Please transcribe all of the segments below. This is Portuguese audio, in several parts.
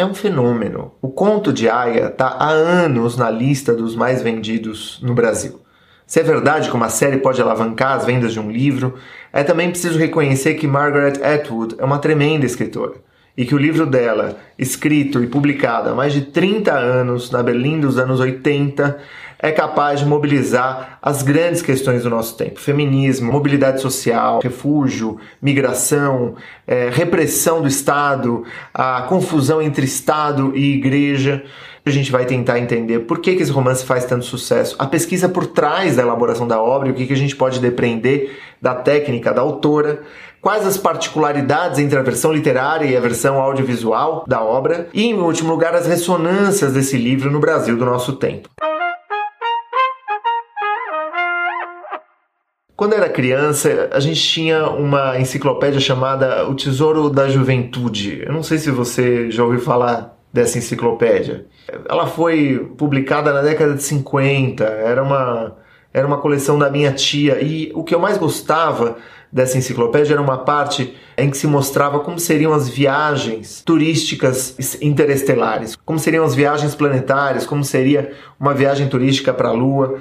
é um fenômeno. O conto de Aya está há anos na lista dos mais vendidos no Brasil. Se é verdade que uma série pode alavancar as vendas de um livro, é também preciso reconhecer que Margaret Atwood é uma tremenda escritora e que o livro dela, escrito e publicado há mais de 30 anos, na Berlim dos anos 80, é capaz de mobilizar as grandes questões do nosso tempo: feminismo, mobilidade social, refúgio, migração, é, repressão do Estado, a confusão entre Estado e igreja. A gente vai tentar entender por que, que esse romance faz tanto sucesso, a pesquisa por trás da elaboração da obra o que, que a gente pode depreender da técnica da autora quais as particularidades entre a versão literária e a versão audiovisual da obra, e, em último lugar, as ressonâncias desse livro no Brasil do nosso tempo. Quando era criança, a gente tinha uma enciclopédia chamada O Tesouro da Juventude. Eu não sei se você já ouviu falar dessa enciclopédia. Ela foi publicada na década de 50, era uma, era uma coleção da minha tia, e o que eu mais gostava dessa enciclopédia era uma parte em que se mostrava como seriam as viagens turísticas interestelares, como seriam as viagens planetárias, como seria uma viagem turística para a Lua.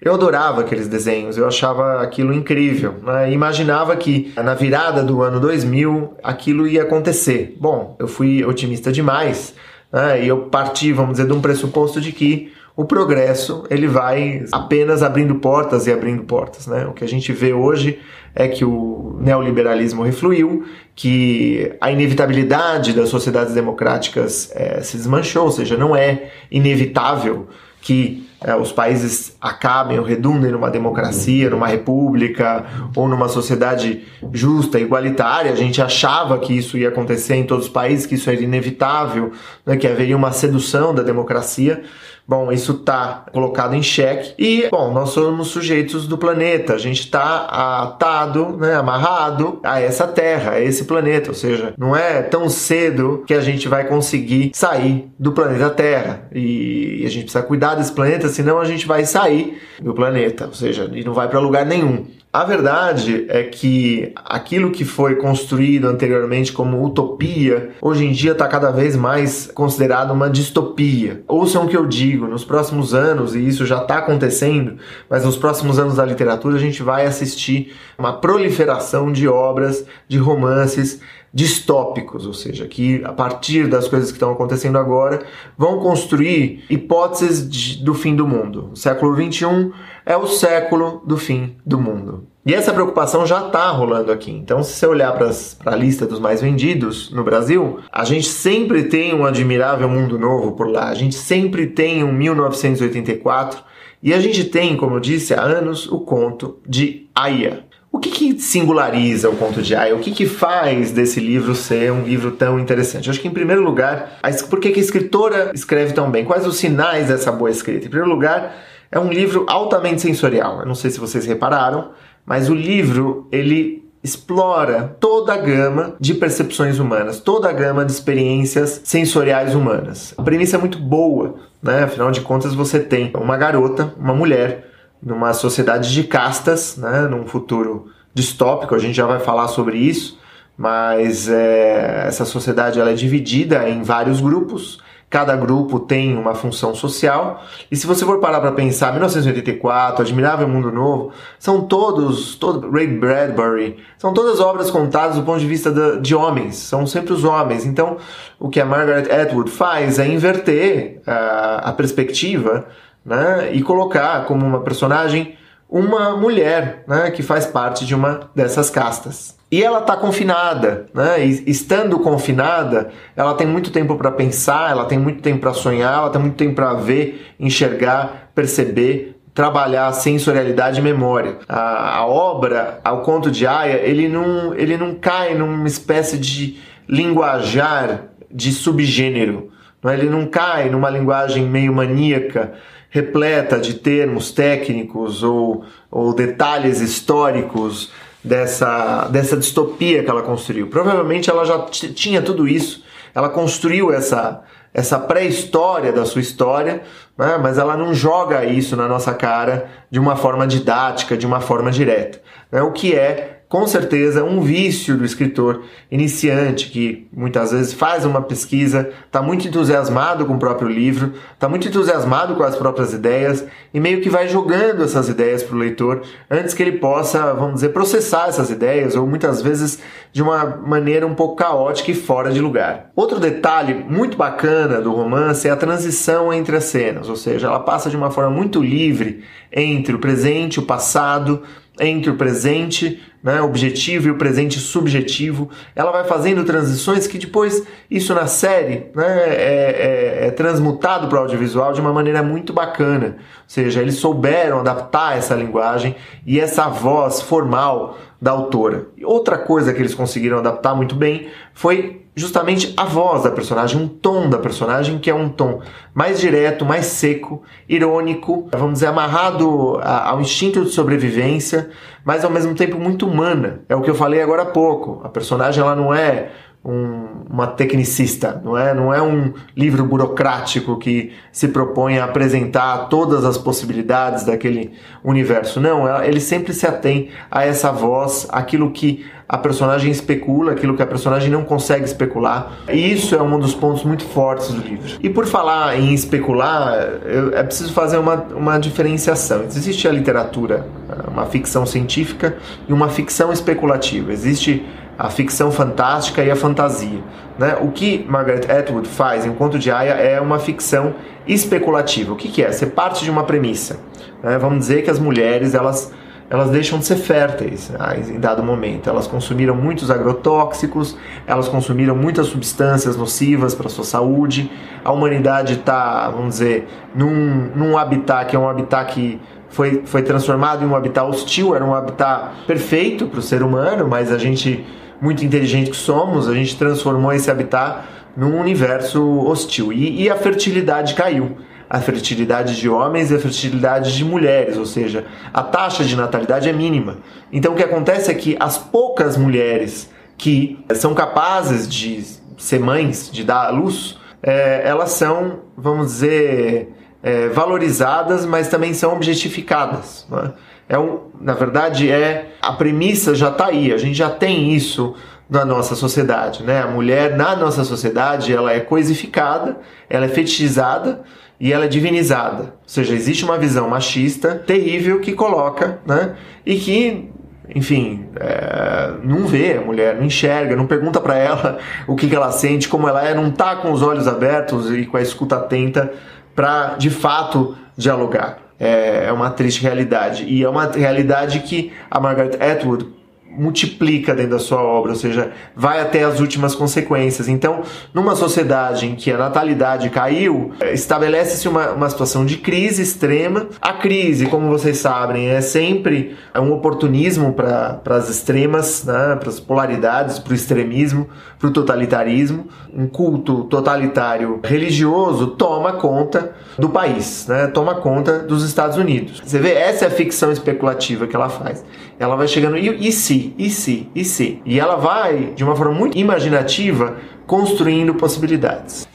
Eu adorava aqueles desenhos, eu achava aquilo incrível. Né? Imaginava que na virada do ano 2000 aquilo ia acontecer. Bom, eu fui otimista demais né? e eu parti, vamos dizer, de um pressuposto de que o progresso ele vai apenas abrindo portas e abrindo portas. Né? O que a gente vê hoje é que o neoliberalismo refluiu, que a inevitabilidade das sociedades democráticas é, se desmanchou, ou seja, não é inevitável que é, os países acabem ou redundem numa democracia, numa república ou numa sociedade justa, igualitária. A gente achava que isso ia acontecer em todos os países, que isso era inevitável, né, que haveria uma sedução da democracia. Bom, isso está colocado em xeque. E, bom, nós somos sujeitos do planeta. A gente está atado, né, amarrado a essa Terra, a esse planeta. Ou seja, não é tão cedo que a gente vai conseguir sair do planeta Terra. E a gente precisa cuidar desse planeta, senão a gente vai sair do planeta. Ou seja, e não vai para lugar nenhum. A verdade é que aquilo que foi construído anteriormente como utopia, hoje em dia está cada vez mais considerado uma distopia. Ouçam o que eu digo, nos próximos anos, e isso já está acontecendo, mas nos próximos anos da literatura a gente vai assistir uma proliferação de obras, de romances distópicos, ou seja, que a partir das coisas que estão acontecendo agora vão construir hipóteses de, do fim do mundo. O século XXI é o século do fim do mundo. E essa preocupação já está rolando aqui. Então, se você olhar para a lista dos mais vendidos no Brasil, a gente sempre tem um admirável mundo novo por lá. A gente sempre tem um 1984 e a gente tem, como eu disse há anos, o conto de Aya. O que, que singulariza o conto de Aya? O que, que faz desse livro ser um livro tão interessante? Eu acho que, em primeiro lugar, por que, que a escritora escreve tão bem? Quais os sinais dessa boa escrita? Em primeiro lugar, é um livro altamente sensorial. Eu não sei se vocês repararam, mas o livro ele explora toda a gama de percepções humanas, toda a gama de experiências sensoriais humanas. A premissa é muito boa, né? Afinal de contas, você tem uma garota, uma mulher numa sociedade de castas, né, num futuro distópico, a gente já vai falar sobre isso, mas é, essa sociedade ela é dividida em vários grupos, cada grupo tem uma função social, e se você for parar para pensar, 1984, Admirável Mundo Novo, são todos, todo, Ray Bradbury, são todas obras contadas do ponto de vista de, de homens, são sempre os homens, então o que a Margaret Atwood faz é inverter uh, a perspectiva né, e colocar como uma personagem uma mulher né, que faz parte de uma dessas castas. E ela está confinada, né? E estando confinada, ela tem muito tempo para pensar, ela tem muito tempo para sonhar, ela tem muito tempo para ver, enxergar, perceber, trabalhar sensorialidade e memória. A, a obra, o conto de Aya, ele não, ele não cai numa espécie de linguajar de subgênero. Não é? Ele não cai numa linguagem meio maníaca repleta de termos técnicos ou, ou detalhes históricos dessa, dessa distopia que ela construiu. Provavelmente ela já tinha tudo isso, ela construiu essa, essa pré-história da sua história, né? mas ela não joga isso na nossa cara de uma forma didática, de uma forma direta. Né? O que é com certeza, um vício do escritor iniciante que muitas vezes faz uma pesquisa, está muito entusiasmado com o próprio livro, está muito entusiasmado com as próprias ideias e meio que vai jogando essas ideias para o leitor antes que ele possa, vamos dizer, processar essas ideias ou muitas vezes de uma maneira um pouco caótica e fora de lugar. Outro detalhe muito bacana do romance é a transição entre as cenas, ou seja, ela passa de uma forma muito livre entre o presente, o passado, entre o presente né, objetivo e o presente subjetivo. Ela vai fazendo transições que depois, isso na série, né, é, é, é transmutado para o audiovisual de uma maneira muito bacana. Ou seja, eles souberam adaptar essa linguagem e essa voz formal da autora. Outra coisa que eles conseguiram adaptar muito bem foi justamente a voz da personagem, um tom da personagem que é um tom mais direto, mais seco, irônico, vamos dizer, amarrado ao instinto de sobrevivência, mas ao mesmo tempo muito humana. É o que eu falei agora há pouco. A personagem ela não é um, uma tecnicista, não é, não é um livro burocrático que se propõe a apresentar todas as possibilidades daquele universo. Não, ela, ele sempre se atém a essa voz, aquilo que a personagem especula, aquilo que a personagem não consegue especular. E isso é um dos pontos muito fortes do livro. E por falar em especular, eu, é preciso fazer uma, uma diferenciação. Existe a literatura, uma ficção científica e uma ficção especulativa. Existe a ficção fantástica e a fantasia. Né? O que Margaret Atwood faz em Conto de Aya é uma ficção especulativa. O que, que é? Você parte de uma premissa. Né? Vamos dizer que as mulheres elas elas deixam de ser férteis né, em dado momento. Elas consumiram muitos agrotóxicos, elas consumiram muitas substâncias nocivas para sua saúde. A humanidade está, vamos dizer, num, num habitat que é um habitat que foi, foi transformado em um habitat hostil, era um habitat perfeito para o ser humano, mas a gente muito inteligente que somos, a gente transformou esse habitat num universo hostil. E, e, a fertilidade caiu. A fertilidade de homens e a fertilidade de mulheres, ou seja, a taxa de natalidade é mínima. Então o que acontece é que as poucas mulheres que são capazes de ser mães, de dar à luz, é, elas são, vamos dizer, é, valorizadas, mas também são objetificadas. Né? é um, na verdade, é a premissa já está aí. A gente já tem isso na nossa sociedade, né? A mulher na nossa sociedade ela é coisificada, ela é fetichizada e ela é divinizada. Ou seja, existe uma visão machista terrível que coloca, né? E que enfim, é, não vê a mulher, não enxerga, não pergunta para ela o que, que, ela sente, como ela é, não tá com os olhos abertos e com a escuta atenta para de fato dialogar é, é uma triste realidade. E é uma realidade que a Margaret Atwood multiplica dentro da sua obra, ou seja, vai até as últimas consequências. Então, numa sociedade em que a natalidade caiu, estabelece-se uma, uma situação de crise extrema. A crise, como vocês sabem, é sempre um oportunismo para as extremas, né, para as polaridades, para o extremismo, para o totalitarismo. Um culto totalitário religioso toma conta do país, né, toma conta dos Estados Unidos. Você vê, essa é a ficção especulativa que ela faz. Ela vai chegando, e, e se? e se, e se. E ela vai, de uma forma muito imaginativa, construindo possibilidades.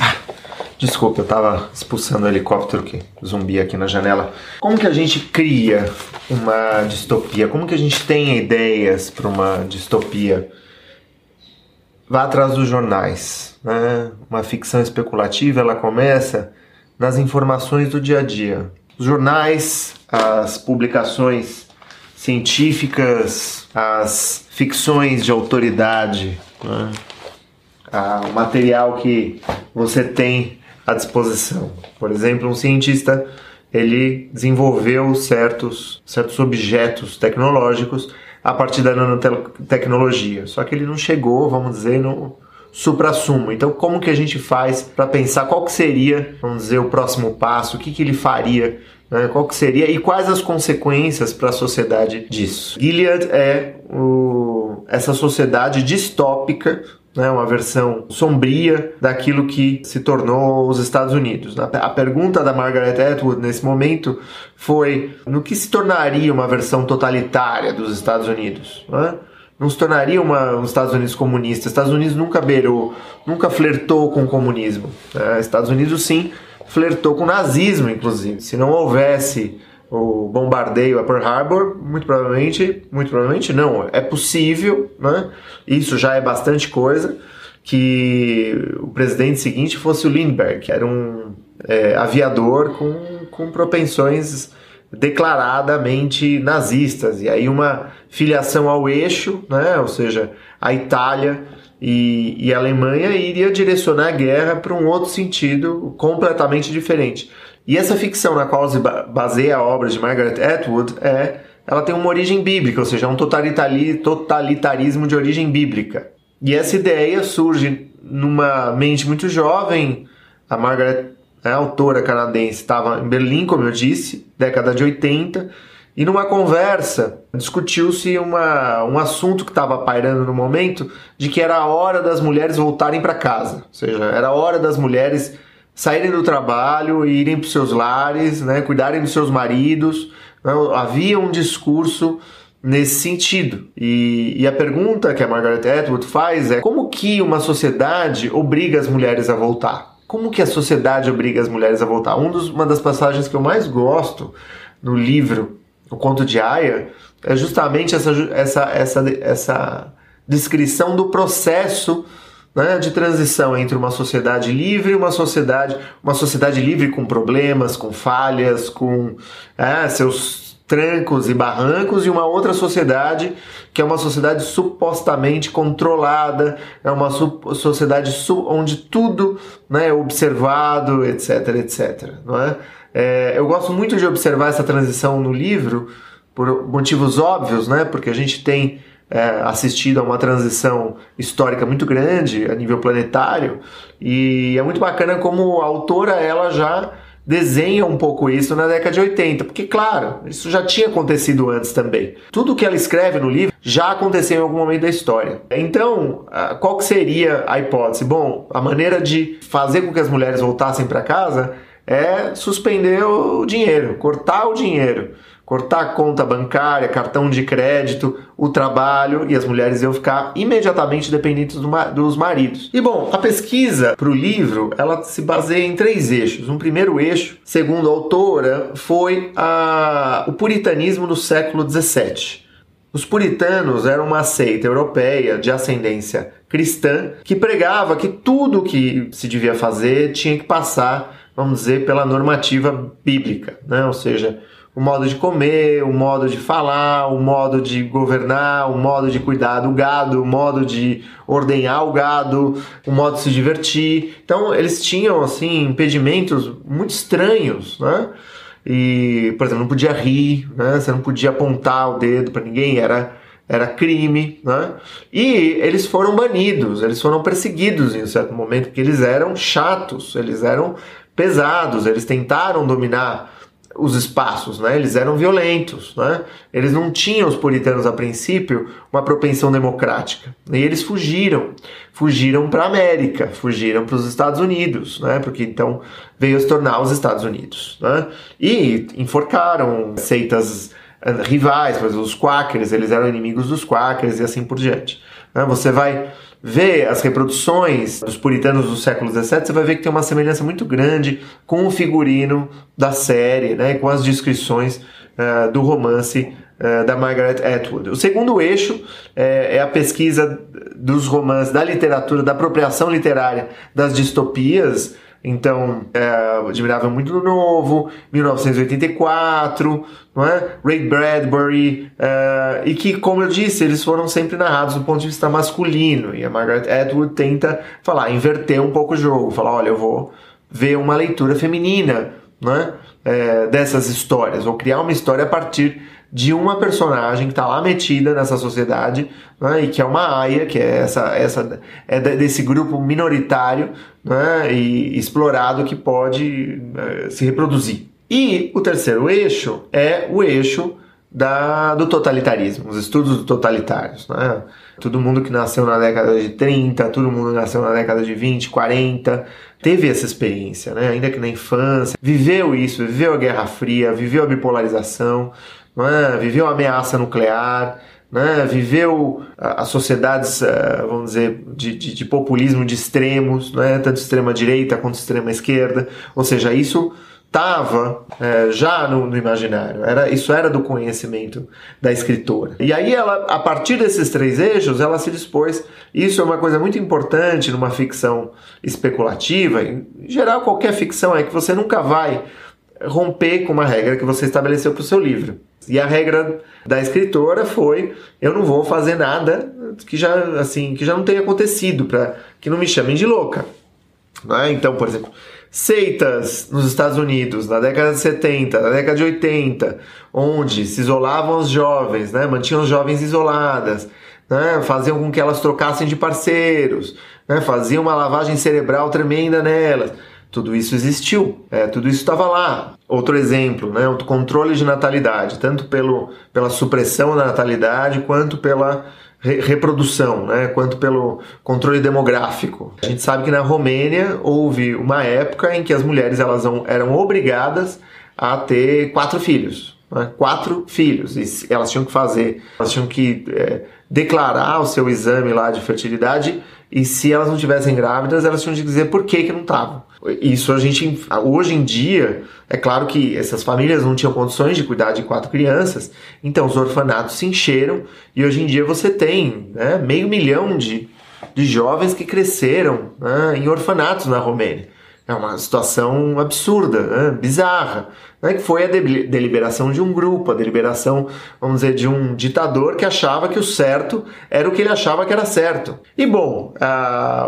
Ah, desculpa, eu estava expulsando o helicóptero que zumbi aqui na janela. Como que a gente cria uma distopia? Como que a gente tem ideias para uma distopia? Vá atrás dos jornais. Né? Uma ficção especulativa ela começa nas informações do dia a dia. Os jornais, as publicações científicas, as ficções de autoridade, né? o material que você tem à disposição. Por exemplo, um cientista ele desenvolveu certos, certos objetos tecnológicos a partir da nanotecnologia. Só que ele não chegou, vamos dizer, no supra-sumo. Então, como que a gente faz para pensar qual que seria, vamos dizer, o próximo passo, o que, que ele faria né? Qual que seria e quais as consequências para a sociedade disso? Gilead é o, essa sociedade distópica né, uma versão sombria daquilo que se tornou os Estados Unidos. A pergunta da Margaret Atwood nesse momento foi no que se tornaria uma versão totalitária dos Estados Unidos. Né? Não se tornaria uma, os Estados Unidos comunista. Estados Unidos nunca beirou, nunca flertou com o comunismo. Né? Estados Unidos sim flertou com o nazismo, inclusive. Se não houvesse o bombardeio a Pearl Harbor, muito provavelmente, muito provavelmente não, é possível, né? Isso já é bastante coisa que o presidente seguinte fosse o Lindbergh, que era um é, aviador com, com propensões declaradamente nazistas e aí uma filiação ao eixo, né? Ou seja, a Itália e, e a Alemanha iria direcionar a guerra para um outro sentido completamente diferente. E essa ficção na qual se baseia a obra de Margaret Atwood é ela tem uma origem bíblica, ou seja, é um totalitarismo de origem bíblica. E essa ideia surge numa mente muito jovem. A Margaret, a autora canadense, estava em Berlim, como eu disse, década de 80, e numa conversa discutiu-se um assunto que estava pairando no momento de que era a hora das mulheres voltarem para casa, ou seja, era a hora das mulheres saírem do trabalho irem para seus lares, né, cuidarem dos seus maridos. Né, havia um discurso nesse sentido. E, e, a pergunta que a Margaret Atwood faz é como que uma sociedade obriga as mulheres a voltar? Como que a sociedade obriga as mulheres a voltar? Um dos, uma das passagens que eu mais gosto no livro, O Conto de Aya, é justamente essa, essa, essa, essa descrição do processo né, de transição entre uma sociedade livre e uma sociedade, uma sociedade livre com problemas, com falhas, com é, seus trancos e barrancos, e uma outra sociedade que é uma sociedade supostamente controlada, é uma sociedade onde tudo né, é observado, etc, etc. Não é? É, eu gosto muito de observar essa transição no livro por motivos óbvios, né? Porque a gente tem é, assistido a uma transição histórica muito grande a nível planetário e é muito bacana como a autora ela já desenha um pouco isso na década de 80, porque claro, isso já tinha acontecido antes também. Tudo que ela escreve no livro já aconteceu em algum momento da história. Então, qual que seria a hipótese? Bom, a maneira de fazer com que as mulheres voltassem para casa é suspender o dinheiro, cortar o dinheiro cortar a conta bancária, cartão de crédito, o trabalho e as mulheres iam ficar imediatamente dependentes do, dos maridos. E bom, a pesquisa para o livro ela se baseia em três eixos. Um primeiro eixo, segundo a autora, foi a, o puritanismo no século XVII. Os puritanos eram uma seita europeia de ascendência cristã que pregava que tudo que se devia fazer tinha que passar, vamos dizer, pela normativa bíblica, né? ou seja, o modo de comer, o modo de falar, o modo de governar, o modo de cuidar do gado, o modo de ordenhar o gado, o modo de se divertir. Então eles tinham assim impedimentos muito estranhos, né? E, por exemplo, não podia rir, né? Você não podia apontar o dedo para ninguém, era era crime, né? E eles foram banidos, eles foram perseguidos em um certo momento porque eles eram chatos, eles eram pesados, eles tentaram dominar os espaços, né? Eles eram violentos, né? Eles não tinham os puritanos a princípio uma propensão democrática. E eles fugiram, fugiram para a América, fugiram para os Estados Unidos, né? Porque então veio se tornar os Estados Unidos, né? E enforcaram seitas eh, rivais, por exemplo, os Quakers, eles eram inimigos dos Quakers e assim por diante. Né? Você vai vê as reproduções dos puritanos do século XVII, você vai ver que tem uma semelhança muito grande com o figurino da série, né, com as descrições uh, do romance uh, da Margaret Atwood. O segundo eixo uh, é a pesquisa dos romances, da literatura, da apropriação literária das distopias, então, é, Admirável Muito Novo, 1984, não é? Ray Bradbury, é, e que, como eu disse, eles foram sempre narrados do ponto de vista masculino. E a Margaret Atwood tenta falar, inverter um pouco o jogo, falar: olha, eu vou ver uma leitura feminina né, é, dessas histórias, ou criar uma história a partir de uma personagem que está lá metida nessa sociedade né, e que é uma aia, que é essa, essa é desse grupo minoritário né, e explorado que pode é, se reproduzir. E o terceiro eixo é o eixo da, do totalitarismo, os estudos totalitários. Né? Todo mundo que nasceu na década de 30, todo mundo que nasceu na década de 20, 40, teve essa experiência, né? ainda que na infância, viveu isso, viveu a Guerra Fria, viveu a bipolarização, é? viveu a ameaça nuclear, né? viveu as sociedades, eh, vamos dizer, de, de, de populismo de extremos, né? tanto extrema direita quanto extrema esquerda. Ou seja, isso estava é, já no, no, imaginário. Era, isso era do conhecimento da escritora. E aí ela, a partir desses três eixos, ela se dispôs. Isso é uma coisa muito importante numa ficção especulativa. Em geral, qualquer ficção é que você nunca vai romper com uma regra que você estabeleceu para o seu livro. E a regra da escritora foi: eu não vou fazer nada que já assim que já não tenha acontecido para que não me chamem de louca. Né? Então, por exemplo, seitas nos Estados Unidos na década de 70, na década de 80, onde se isolavam os jovens, né? mantinham os jovens isoladas, né? faziam com que elas trocassem de parceiros, né? faziam uma lavagem cerebral tremenda nelas. Tudo isso existiu, é, tudo isso estava lá. Outro exemplo, né, o controle de natalidade, tanto pelo, pela supressão da natalidade quanto pela reprodução, né, quanto pelo controle demográfico. A gente sabe que na Romênia houve uma época em que as mulheres elas eram obrigadas a ter quatro filhos, né, quatro filhos, e elas tinham que fazer, elas tinham que é, declarar o seu exame lá de fertilidade e se elas não tivessem grávidas, elas tinham que dizer por que que não estavam. Isso a gente, hoje em dia, é claro que essas famílias não tinham condições de cuidar de quatro crianças, então os orfanatos se encheram e hoje em dia você tem né, meio milhão de, de jovens que cresceram né, em orfanatos na Romênia. É uma situação absurda, né? bizarra, né? que foi a deliberação de um grupo, a deliberação, vamos dizer, de um ditador que achava que o certo era o que ele achava que era certo. E bom,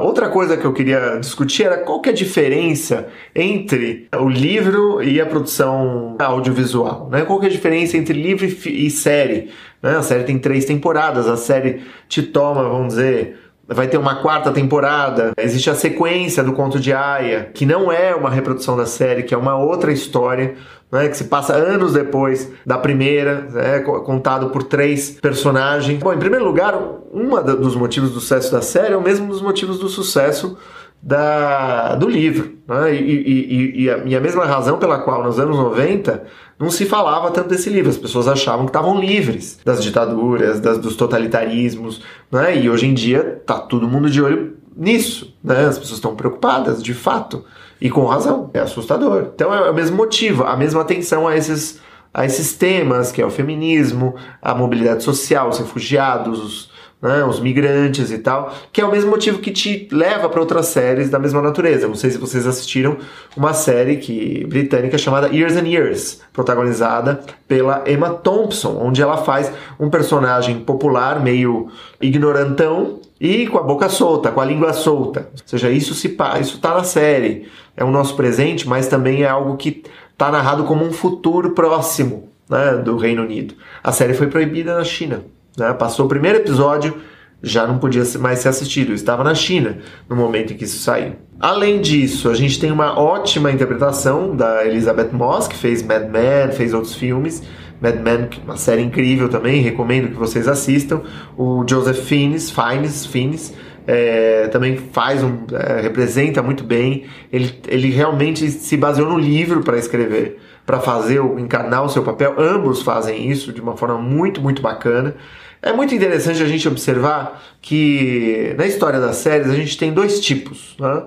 outra coisa que eu queria discutir era qual que é a diferença entre o livro e a produção audiovisual, né? Qual que é a diferença entre livro e série? Né? A série tem três temporadas, a série te toma, vamos dizer, vai ter uma quarta temporada. Existe a sequência do Conto de Aya, que não é uma reprodução da série, que é uma outra história. Né, que se passa anos depois da primeira, né, contado por três personagens. Bom, em primeiro lugar, um dos motivos do sucesso da série é o mesmo dos motivos do sucesso da, do livro. Né? E, e, e, a, e, a, mesma razão pela qual nos anos 90 não se falava tanto desse livro. As pessoas achavam que estavam livres das ditaduras, das, dos totalitarismos. Né? E hoje em dia tá todo mundo de olho nisso. Né? As pessoas estão preocupadas, de fato. E com razão. É assustador. Então é o mesmo motivo, a mesma atenção a esses, a esses temas, que é o feminismo, a mobilidade social, os refugiados, os né, os migrantes e tal, que é o mesmo motivo que te leva para outras séries da mesma natureza. Não sei se vocês assistiram uma série que britânica chamada Years and Years, protagonizada pela Emma Thompson, onde ela faz um personagem popular meio ignorantão e com a boca solta, com a língua solta. Ou seja, isso se isso tá na série. É o nosso presente, mas também é algo que está narrado como um futuro próximo né, do Reino Unido. A série foi proibida na China. Né? Passou o primeiro episódio, já não podia mais ser assistido. Eu estava na China no momento em que isso saiu. Além disso, a gente tem uma ótima interpretação da Elizabeth Moss, que fez Mad Men, fez outros filmes. Mad Men, uma série incrível também, recomendo que vocês assistam. O Joseph Fiennes, Fiennes, Fiennes é, também faz um, é, representa muito bem. Ele, ele realmente se baseou no livro para escrever, para fazer, encarnar o seu papel. Ambos fazem isso de uma forma muito, muito bacana. É muito interessante a gente observar que na história das séries a gente tem dois tipos. Né?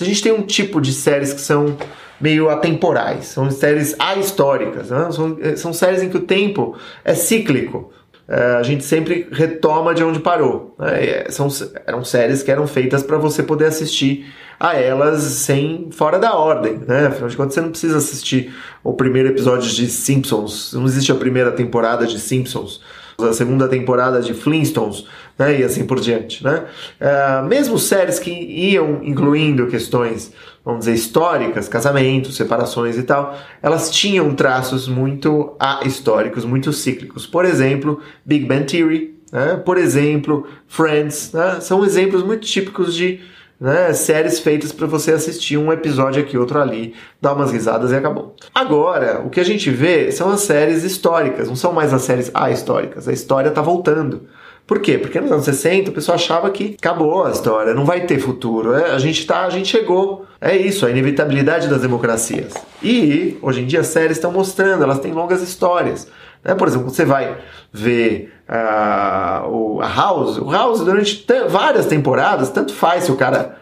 A gente tem um tipo de séries que são meio atemporais, são séries ahistóricas, né? são, são séries em que o tempo é cíclico. É, a gente sempre retoma de onde parou. Né? São, eram séries que eram feitas para você poder assistir a elas sem fora da ordem, né? Afinal de contas, você não precisa assistir o primeiro episódio de Simpsons, não existe a primeira temporada de Simpsons a segunda temporada de Flintstones, né, e assim por diante. Né? Uh, mesmo séries que iam incluindo questões, vamos dizer, históricas, casamentos, separações e tal, elas tinham traços muito históricos, muito cíclicos. Por exemplo, Big Bang Theory, né? por exemplo, Friends, né? são exemplos muito típicos de né? Séries feitas para você assistir um episódio aqui, outro ali, dar umas risadas e acabou. Agora, o que a gente vê são as séries históricas, não são mais as séries ahistóricas. A história tá voltando. Por quê? Porque nos anos 60 o pessoal achava que acabou a história, não vai ter futuro. É, a gente tá, a gente chegou. É isso, a inevitabilidade das democracias. E hoje em dia as séries estão mostrando, elas têm longas histórias. Né? Por exemplo, você vai ver uh, o, a House, o House durante várias temporadas, tanto faz se o cara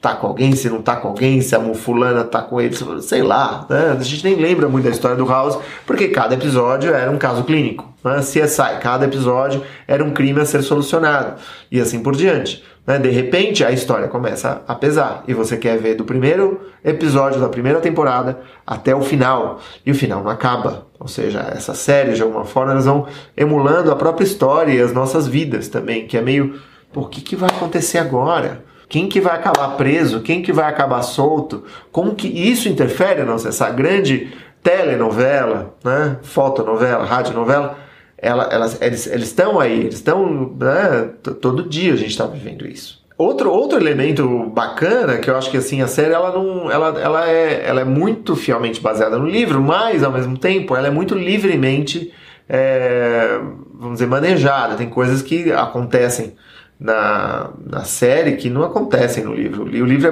tá com alguém, se não tá com alguém, se a fulana tá com ele, sei lá, né? A gente nem lembra muito da história do House, porque cada episódio era um caso clínico. Né? CSI, cada episódio era um crime a ser solucionado, e assim por diante. Né? De repente a história começa a pesar, e você quer ver do primeiro episódio da primeira temporada até o final, e o final não acaba. Ou seja, essa série, de alguma forma, elas vão emulando a própria história e as nossas vidas também, que é meio, por que, que vai acontecer agora? Quem que vai acabar preso? Quem que vai acabar solto? Como que isso interfere nossa essa grande telenovela, né? Fotonovela, radionovela? Ela, elas, eles estão aí, eles estão né? todo dia a gente está vivendo isso. Outro, outro elemento bacana que eu acho que assim a série ela não ela, ela, é, ela é muito fielmente baseada no livro, mas ao mesmo tempo ela é muito livremente é, vamos dizer manejada. Tem coisas que acontecem na, na série que não acontecem no livro. O livro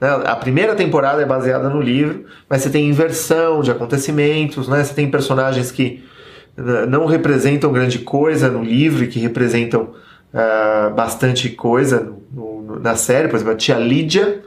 é, né, a primeira temporada é baseada no livro, mas você tem inversão de acontecimentos, né? Você tem personagens que né, não representam grande coisa no livro e que representam uh, bastante coisa no, no, na série. Por exemplo, a tia Lídia,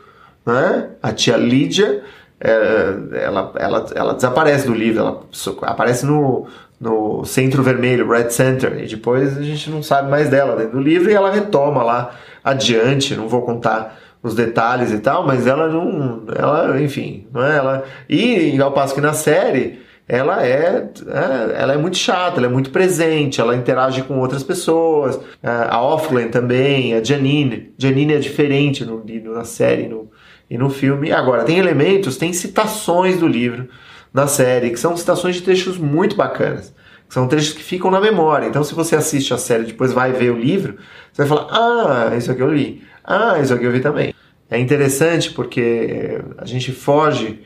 né? A tia Lídia, é, ela, ela, ela desaparece do livro, ela aparece no, no Centro Vermelho, Red Center, e depois a gente não sabe mais dela dentro do livro e ela retoma lá adiante, não vou contar os detalhes e tal, mas ela não, ela, enfim, não é ela. E ao passo que na série ela é, é, ela é muito chata, ela é muito presente, ela interage com outras pessoas. É, a Offland também, a Janine, Janine é diferente no, na série no, e no filme. Agora tem elementos, tem citações do livro na série, que são citações de trechos muito bacanas. São trechos que ficam na memória. Então, se você assiste a série depois vai ver o livro, você vai falar: Ah, isso aqui eu li. Ah, isso aqui eu vi também. É interessante porque a gente foge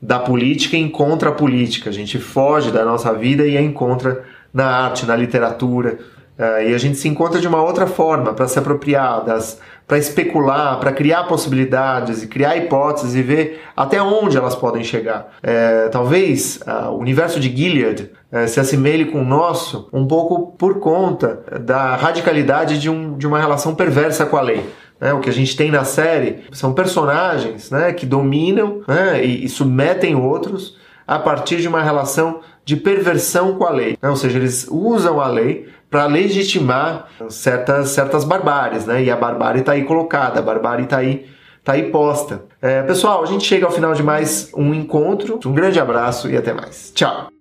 da política e encontra a política. A gente foge da nossa vida e a encontra na arte, na literatura. Uh, e a gente se encontra de uma outra forma para se apropriar das, para especular, para criar possibilidades e criar hipóteses e ver até onde elas podem chegar. É, talvez uh, o universo de Gilead uh, se assemelhe com o nosso um pouco por conta da radicalidade de, um, de uma relação perversa com a lei. Né, o que a gente tem na série são personagens né, que dominam né, e, e submetem outros a partir de uma relação de perversão com a lei. Né? Ou seja, eles usam a lei para legitimar certas, certas barbáries, né? E a barbárie está aí colocada, a barbárie está aí, tá aí posta. É, pessoal, a gente chega ao final de mais um encontro. Um grande abraço e até mais. Tchau!